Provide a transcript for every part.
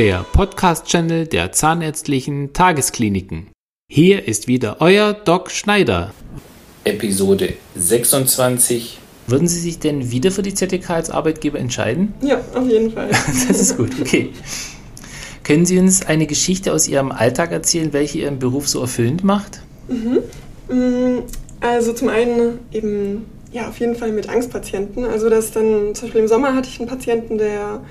der Podcast-Channel der Zahnärztlichen Tageskliniken. Hier ist wieder euer Doc Schneider. Episode 26. Würden Sie sich denn wieder für die ZDK als Arbeitgeber entscheiden? Ja, auf jeden Fall. das ist gut, okay. Können Sie uns eine Geschichte aus Ihrem Alltag erzählen, welche Ihren Beruf so erfüllend macht? Mhm. Also zum einen eben, ja, auf jeden Fall mit Angstpatienten. Also dass dann, zum Beispiel im Sommer hatte ich einen Patienten, der,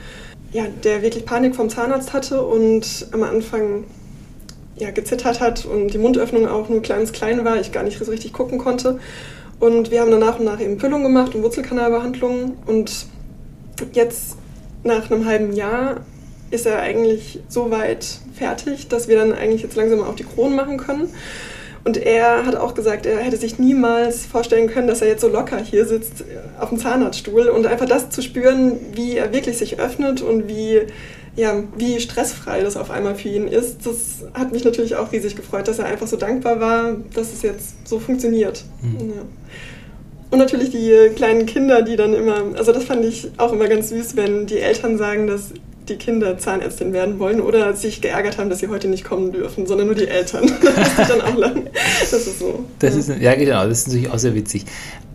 ja, der wirklich Panik vom Zahnarzt hatte und am Anfang ja, gezittert hat und die Mundöffnung auch nur ganz klein war, ich gar nicht so richtig gucken konnte. Und wir haben dann nach und nach eben Füllung gemacht und Wurzelkanalbehandlungen. Und jetzt, nach einem halben Jahr, ist er eigentlich so weit fertig, dass wir dann eigentlich jetzt langsam auch die Kronen machen können. Und er hat auch gesagt, er hätte sich niemals vorstellen können, dass er jetzt so locker hier sitzt äh, auf dem Zahnarztstuhl und einfach das zu spüren, wie er wirklich sich öffnet und wie, ja, wie stressfrei das auf einmal für ihn ist. Das hat mich natürlich auch riesig gefreut, dass er einfach so dankbar war, dass es jetzt so funktioniert. Mhm. Ja. Und natürlich die kleinen Kinder, die dann immer, also das fand ich auch immer ganz süß, wenn die Eltern sagen, dass die Kinder Zahnärztin werden wollen oder sich geärgert haben, dass sie heute nicht kommen dürfen, sondern nur die Eltern. das ist dann auch lang. Das ist so. Das ja. ist, ja, genau, das ist natürlich auch sehr witzig.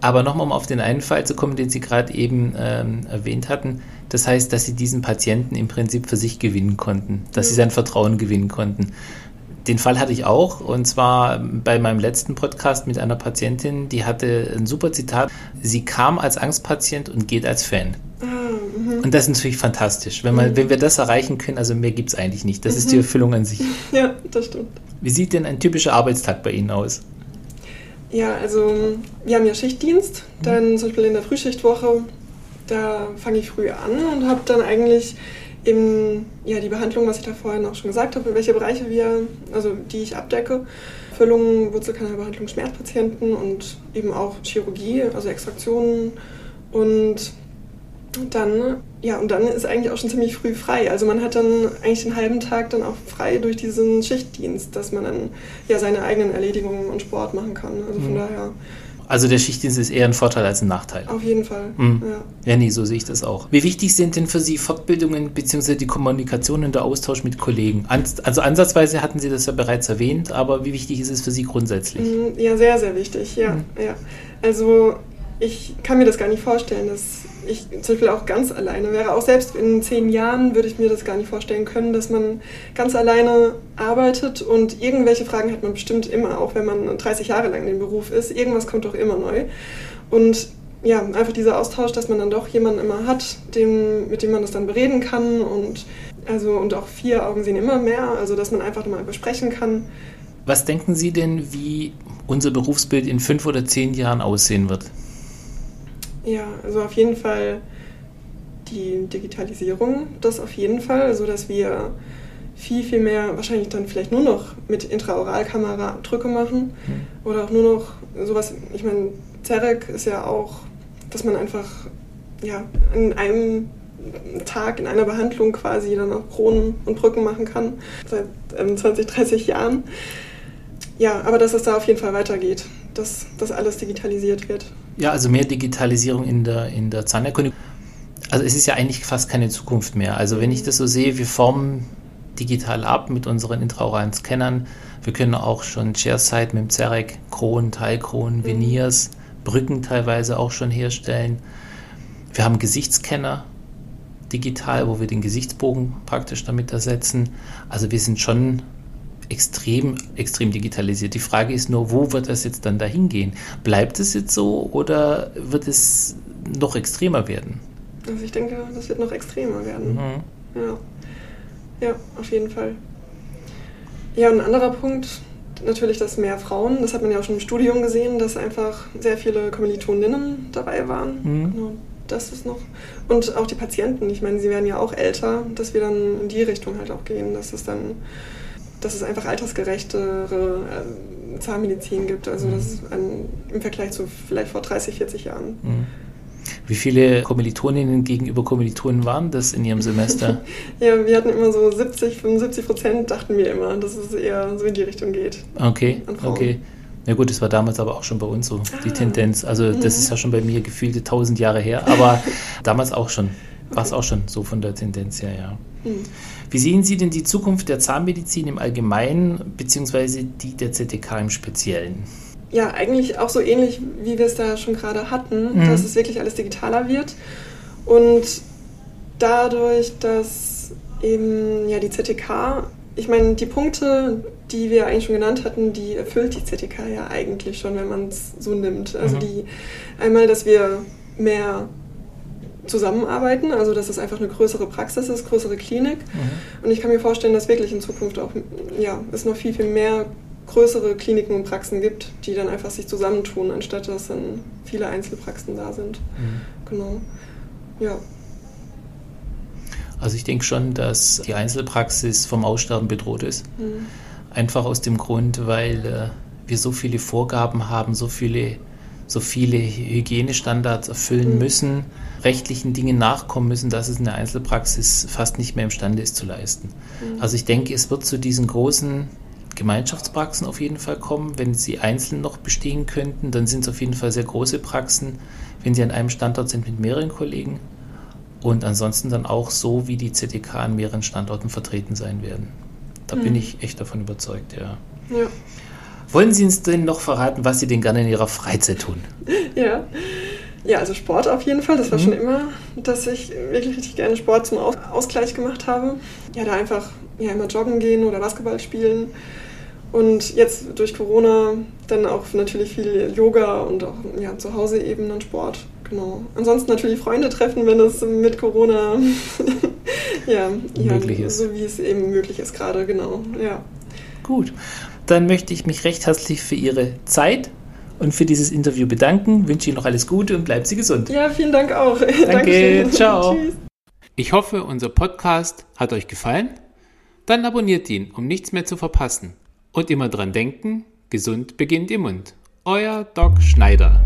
Aber nochmal, um auf den einen Fall zu kommen, den Sie gerade eben ähm, erwähnt hatten, das heißt, dass Sie diesen Patienten im Prinzip für sich gewinnen konnten, dass ja. Sie sein Vertrauen gewinnen konnten. Den Fall hatte ich auch und zwar bei meinem letzten Podcast mit einer Patientin, die hatte ein super Zitat. Sie kam als Angstpatient und geht als Fan. Ah, mhm. und das ist natürlich fantastisch. Wenn, man, mhm. wenn wir das erreichen können, also mehr gibt es eigentlich nicht. Das ist die mhm. Erfüllung an sich. Ja, das stimmt. Wie sieht denn ein typischer Arbeitstag bei Ihnen aus? Ja, also wir haben ja Schichtdienst. Dann zum Beispiel in der Frühschichtwoche, da fange ich früh an und habe dann eigentlich eben ja, die Behandlung, was ich da vorhin auch schon gesagt habe, welche Bereiche wir, also die ich abdecke. Füllung, Wurzelkanalbehandlung, Schmerzpatienten und eben auch Chirurgie, also Extraktionen und dann, ja, und dann ist eigentlich auch schon ziemlich früh frei. Also man hat dann eigentlich den halben Tag dann auch frei durch diesen Schichtdienst, dass man dann ja seine eigenen Erledigungen und Sport machen kann. Also von mhm. daher also der Schichtdienst ist eher ein Vorteil als ein Nachteil. Auf jeden Fall. Mhm. Ja. ja, nee, so sehe ich das auch. Wie wichtig sind denn für Sie Fortbildungen bzw. die Kommunikation und der Austausch mit Kollegen? Also ansatzweise hatten Sie das ja bereits erwähnt, aber wie wichtig ist es für Sie grundsätzlich? Mhm, ja, sehr, sehr wichtig, ja. Mhm. ja. Also ich kann mir das gar nicht vorstellen, dass ich zum Beispiel auch ganz alleine wäre. Auch selbst in zehn Jahren würde ich mir das gar nicht vorstellen können, dass man ganz alleine arbeitet und irgendwelche Fragen hat man bestimmt immer, auch wenn man 30 Jahre lang in dem Beruf ist. Irgendwas kommt doch immer neu. Und ja, einfach dieser Austausch, dass man dann doch jemanden immer hat, dem, mit dem man das dann bereden kann und also und auch vier Augen sehen immer mehr, also dass man einfach mal besprechen kann. Was denken Sie denn, wie unser Berufsbild in fünf oder zehn Jahren aussehen wird? Ja, also auf jeden Fall die Digitalisierung, das auf jeden Fall, also dass wir viel, viel mehr wahrscheinlich dann vielleicht nur noch mit Intraoralkamera Drücke machen mhm. oder auch nur noch sowas, ich meine, Zerek ist ja auch, dass man einfach ja, an einem Tag in einer Behandlung quasi dann auch Kronen und Brücken machen kann, seit ähm, 20, 30 Jahren. Ja, aber dass es da auf jeden Fall weitergeht, dass das alles digitalisiert wird. Ja, also mehr Digitalisierung in der, in der Zahnerkunde. Also es ist ja eigentlich fast keine Zukunft mehr. Also wenn ich das so sehe, wir formen digital ab mit unseren intraoralen Scannern. Wir können auch schon Chairside mit dem Zerek, Kronen, Teilkronen, mhm. Veneers, Brücken teilweise auch schon herstellen. Wir haben Gesichtsscanner digital, wo wir den Gesichtsbogen praktisch damit ersetzen. Also wir sind schon extrem, extrem digitalisiert. Die Frage ist nur, wo wird das jetzt dann dahin gehen? Bleibt es jetzt so oder wird es noch extremer werden? Also ich denke, das wird noch extremer werden. Mhm. Ja. ja, auf jeden Fall. Ja, und ein anderer Punkt, natürlich, dass mehr Frauen, das hat man ja auch schon im Studium gesehen, dass einfach sehr viele Kommilitoninnen dabei waren. Mhm. Genau, das ist noch. Und auch die Patienten, ich meine, sie werden ja auch älter, dass wir dann in die Richtung halt auch gehen, dass es dann dass es einfach altersgerechtere äh, Zahnmedizin gibt. Also das ist ein, im Vergleich zu vielleicht vor 30, 40 Jahren. Mhm. Wie viele Kommilitoninnen gegenüber Kommilitonen waren das in ihrem Semester? ja, wir hatten immer so 70, 75 Prozent, dachten wir immer, dass es eher so in die Richtung geht. Okay, okay. Na gut, das war damals aber auch schon bei uns so, die ah. Tendenz. Also das mhm. ist ja schon bei mir gefühlte tausend Jahre her, aber damals auch schon. War es auch schon so von der Tendenz her, ja. Mhm. Wie sehen Sie denn die Zukunft der Zahnmedizin im Allgemeinen, beziehungsweise die der ZTK im Speziellen? Ja, eigentlich auch so ähnlich, wie wir es da schon gerade hatten, mhm. dass es wirklich alles digitaler wird. Und dadurch, dass eben ja die ZTK, ich meine, die Punkte, die wir eigentlich schon genannt hatten, die erfüllt die ZTK ja eigentlich schon, wenn man es so nimmt. Also mhm. die einmal, dass wir mehr zusammenarbeiten, also dass es einfach eine größere Praxis ist, größere Klinik. Mhm. Und ich kann mir vorstellen, dass wirklich in Zukunft auch ja, es noch viel, viel mehr größere Kliniken und Praxen gibt, die dann einfach sich zusammentun, anstatt dass dann viele Einzelpraxen da sind. Mhm. Genau. Ja. Also ich denke schon, dass die Einzelpraxis vom Aussterben bedroht ist. Mhm. Einfach aus dem Grund, weil äh, wir so viele Vorgaben haben, so viele, so viele Hygienestandards erfüllen mhm. müssen, rechtlichen Dingen nachkommen müssen, dass es eine Einzelpraxis fast nicht mehr imstande ist zu leisten. Mhm. Also ich denke, es wird zu diesen großen Gemeinschaftspraxen auf jeden Fall kommen. Wenn sie einzeln noch bestehen könnten, dann sind es auf jeden Fall sehr große Praxen, wenn sie an einem Standort sind mit mehreren Kollegen. Und ansonsten dann auch so, wie die ZDK an mehreren Standorten vertreten sein werden. Da mhm. bin ich echt davon überzeugt, ja. ja. Wollen Sie uns denn noch verraten, was Sie denn gerne in Ihrer Freizeit tun? Ja. Ja, also Sport auf jeden Fall. Das war mhm. schon immer, dass ich wirklich richtig gerne Sport zum Ausgleich gemacht habe. Ja, da einfach ja, immer joggen gehen oder Basketball spielen. Und jetzt durch Corona dann auch natürlich viel Yoga und auch ja, zu Hause eben dann Sport. Genau. Ansonsten natürlich Freunde treffen, wenn es mit Corona ja, möglich ja, ist. So wie es eben möglich ist gerade, genau. Ja. Gut. Dann möchte ich mich recht herzlich für Ihre Zeit und für dieses Interview bedanken. Wünsche Ihnen noch alles Gute und bleiben Sie gesund. Ja, vielen Dank auch. Danke, ciao. Tschüss. Ich hoffe, unser Podcast hat euch gefallen. Dann abonniert ihn, um nichts mehr zu verpassen. Und immer dran denken, gesund beginnt im Mund. Euer Doc Schneider.